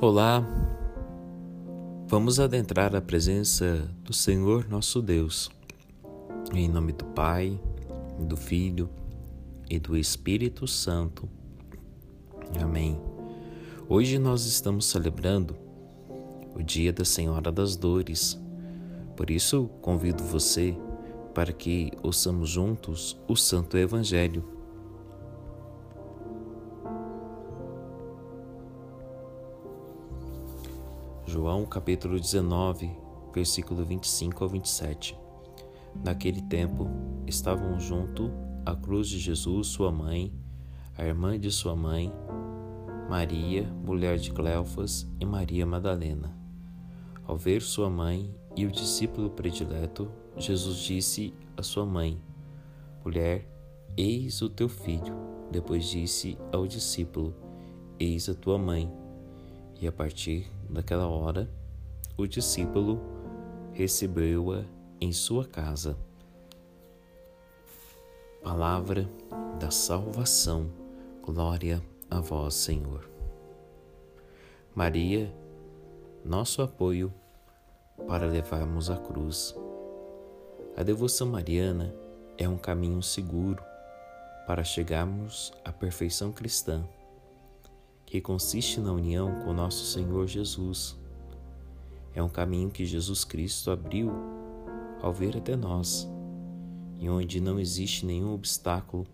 Olá, vamos adentrar a presença do Senhor nosso Deus, em nome do Pai, do Filho e do Espírito Santo. Amém. Hoje nós estamos celebrando o Dia da Senhora das Dores, por isso convido você para que ouçamos juntos o Santo Evangelho João capítulo 19, versículo 25 ao 27. Naquele tempo, estavam junto a cruz de Jesus, sua mãe, a irmã de sua mãe, Maria, mulher de Cleofas, e Maria Madalena. Ao ver sua mãe e o discípulo predileto, Jesus disse à sua mãe: Mulher, eis o teu filho. Depois disse ao discípulo: Eis a tua mãe. E a partir daquela hora, o discípulo recebeu-a em sua casa. Palavra da salvação, glória a vós, Senhor. Maria, nosso apoio para levarmos a cruz. A devoção mariana é um caminho seguro para chegarmos à perfeição cristã que consiste na união com nosso Senhor Jesus. É um caminho que Jesus Cristo abriu ao vir até nós e onde não existe nenhum obstáculo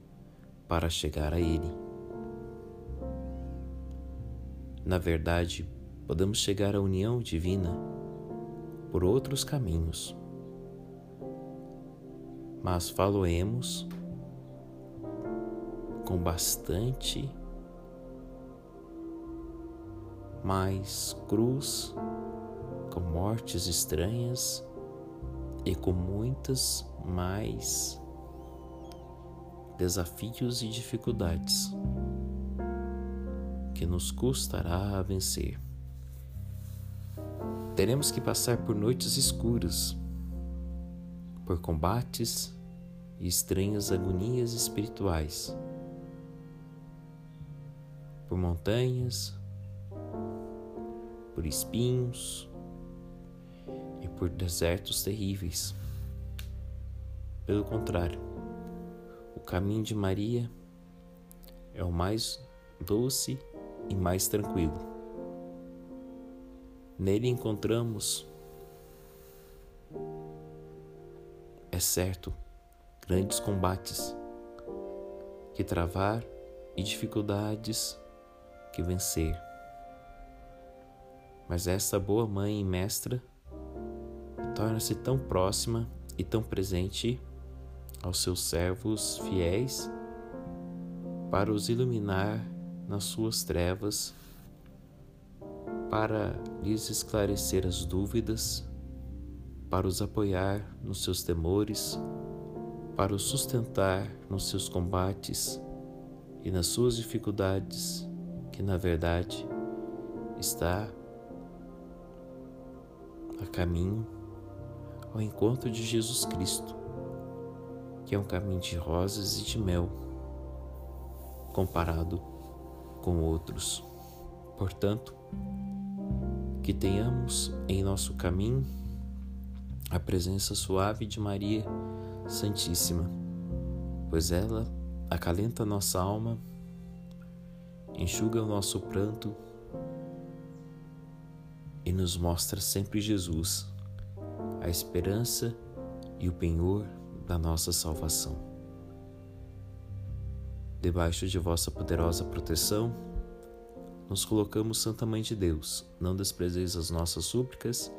para chegar a Ele. Na verdade, podemos chegar à união divina por outros caminhos, mas faloemos com bastante mais cruz, com mortes estranhas e com muitas mais desafios e dificuldades que nos custará a vencer. Teremos que passar por noites escuras, por combates e estranhas agonias espirituais, por montanhas, por espinhos e por desertos terríveis. Pelo contrário, o caminho de Maria é o mais doce e mais tranquilo. Nele encontramos, é certo, grandes combates que travar e dificuldades que vencer. Mas essa boa mãe e mestra torna-se tão próxima e tão presente aos seus servos fiéis para os iluminar nas suas trevas, para lhes esclarecer as dúvidas, para os apoiar nos seus temores, para os sustentar nos seus combates e nas suas dificuldades, que na verdade está a caminho ao encontro de Jesus Cristo, que é um caminho de rosas e de mel, comparado com outros. Portanto, que tenhamos em nosso caminho a presença suave de Maria Santíssima, pois ela acalenta nossa alma, enxuga o nosso pranto e nos mostra sempre Jesus, a esperança e o penhor da nossa salvação. Debaixo de vossa poderosa proteção, nos colocamos, Santa Mãe de Deus, não desprezeis as nossas súplicas,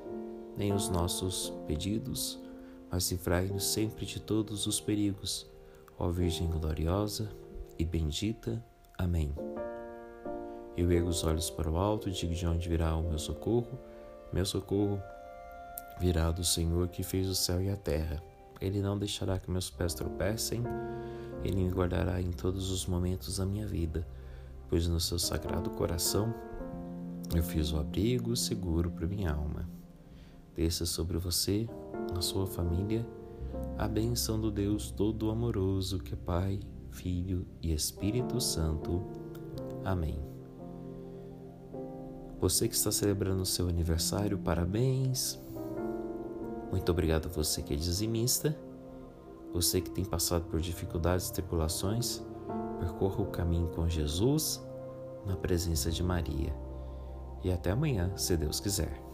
nem os nossos pedidos, mas livrai-nos sempre de todos os perigos, ó Virgem gloriosa e bendita. Amém. Eu ergo os olhos para o alto digo de onde virá o meu socorro. Meu socorro virá do Senhor que fez o céu e a terra. Ele não deixará que meus pés tropecem, ele me guardará em todos os momentos da minha vida, pois no seu sagrado coração eu fiz o abrigo seguro para minha alma. Desça sobre você, na sua família, a bênção do Deus todo amoroso que é Pai, Filho e Espírito Santo. Amém. Você que está celebrando o seu aniversário, parabéns. Muito obrigado a você que é dizimista. Você que tem passado por dificuldades e tribulações, percorra o caminho com Jesus, na presença de Maria. E até amanhã, se Deus quiser.